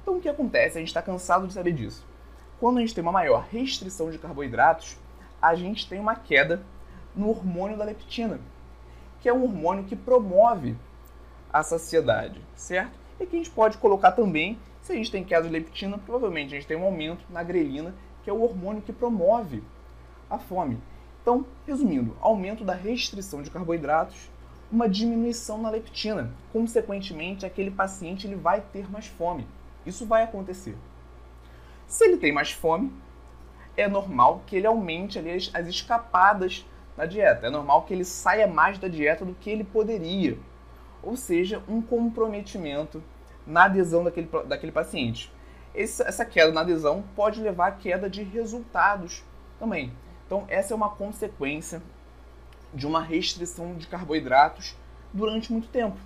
Então o que acontece? A gente está cansado de saber disso. Quando a gente tem uma maior restrição de carboidratos, a gente tem uma queda no hormônio da leptina, que é um hormônio que promove a saciedade, certo? E que a gente pode colocar também, se a gente tem queda de leptina, provavelmente a gente tem um aumento na grelina, que é o hormônio que promove a fome. Então, resumindo, aumento da restrição de carboidratos, uma diminuição na leptina. Consequentemente, aquele paciente ele vai ter mais fome. Isso vai acontecer. Se ele tem mais fome, é normal que ele aumente ali as, as escapadas da dieta. É normal que ele saia mais da dieta do que ele poderia. Ou seja, um comprometimento na adesão daquele, daquele paciente. Esse, essa queda na adesão pode levar à queda de resultados também. Então, essa é uma consequência de uma restrição de carboidratos durante muito tempo.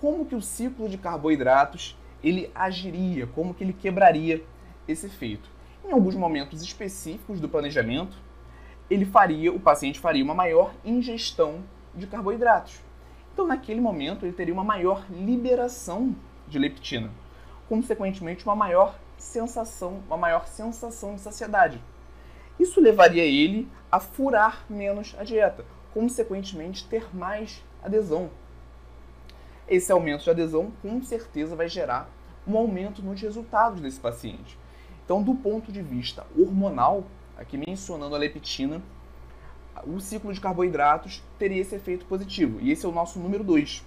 Como que o ciclo de carboidratos ele agiria, como que ele quebraria esse efeito? Em alguns momentos específicos do planejamento, ele faria, o paciente faria uma maior ingestão de carboidratos. Então, naquele momento, ele teria uma maior liberação de leptina, consequentemente, uma maior sensação, uma maior sensação de saciedade. Isso levaria ele a furar menos a dieta, consequentemente, ter mais adesão. Esse aumento de adesão, com certeza, vai gerar um aumento nos resultados desse paciente. Então, do ponto de vista hormonal, aqui mencionando a leptina, o ciclo de carboidratos teria esse efeito positivo. E esse é o nosso número 2.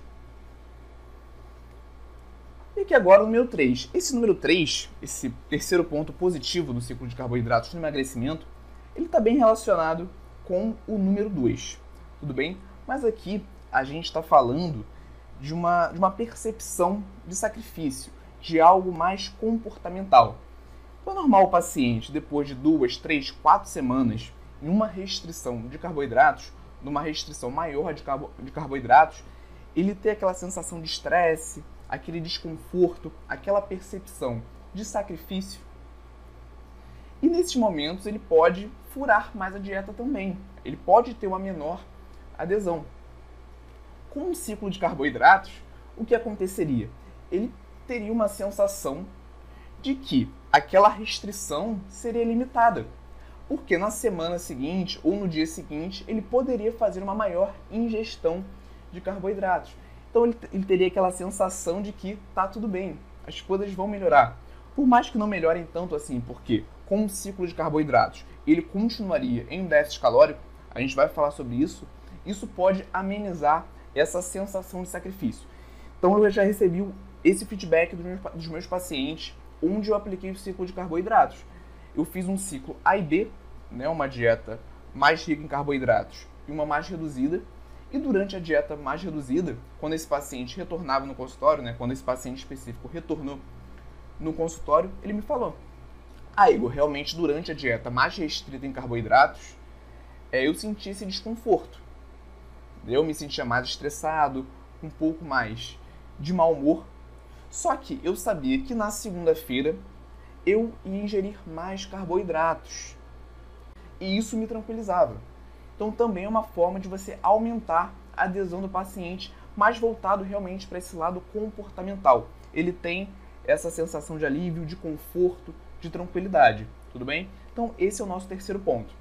E aqui agora o número 3. Esse número 3, esse terceiro ponto positivo do ciclo de carboidratos no emagrecimento, ele está bem relacionado com o número 2. Tudo bem? Mas aqui a gente está falando de uma, de uma percepção de sacrifício, de algo mais comportamental. Então, é normal o paciente, depois de duas, três, quatro semanas em uma restrição de carboidratos, numa restrição maior de, carbo, de carboidratos, ele ter aquela sensação de estresse, aquele desconforto, aquela percepção de sacrifício. E nesses momentos ele pode furar mais a dieta também. Ele pode ter uma menor adesão. Com um ciclo de carboidratos, o que aconteceria? Ele teria uma sensação de que aquela restrição seria limitada, porque na semana seguinte ou no dia seguinte ele poderia fazer uma maior ingestão de carboidratos. Então ele, ele teria aquela sensação de que tá tudo bem, as coisas vão melhorar. Por mais que não melhorem tanto assim, porque com o ciclo de carboidratos ele continuaria em um déficit calórico, a gente vai falar sobre isso, isso pode amenizar essa sensação de sacrifício. Então eu já recebi esse feedback dos meus, dos meus pacientes, onde eu apliquei o ciclo de carboidratos. Eu fiz um ciclo A e B, né, uma dieta mais rica em carboidratos e uma mais reduzida. E durante a dieta mais reduzida, quando esse paciente retornava no consultório, né, quando esse paciente específico retornou no consultório, ele me falou: Ah, Igor, realmente durante a dieta mais restrita em carboidratos, é, eu senti esse desconforto. Eu me sentia mais estressado, um pouco mais de mau humor. Só que eu sabia que na segunda-feira eu ia ingerir mais carboidratos. E isso me tranquilizava. Então também é uma forma de você aumentar a adesão do paciente, mais voltado realmente para esse lado comportamental. Ele tem essa sensação de alívio, de conforto, de tranquilidade. Tudo bem? Então esse é o nosso terceiro ponto.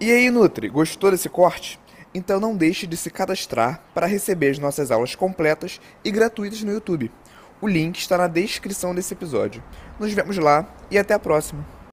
E aí, Nutri, gostou desse corte? Então não deixe de se cadastrar para receber as nossas aulas completas e gratuitas no YouTube. O link está na descrição desse episódio. Nos vemos lá e até a próxima!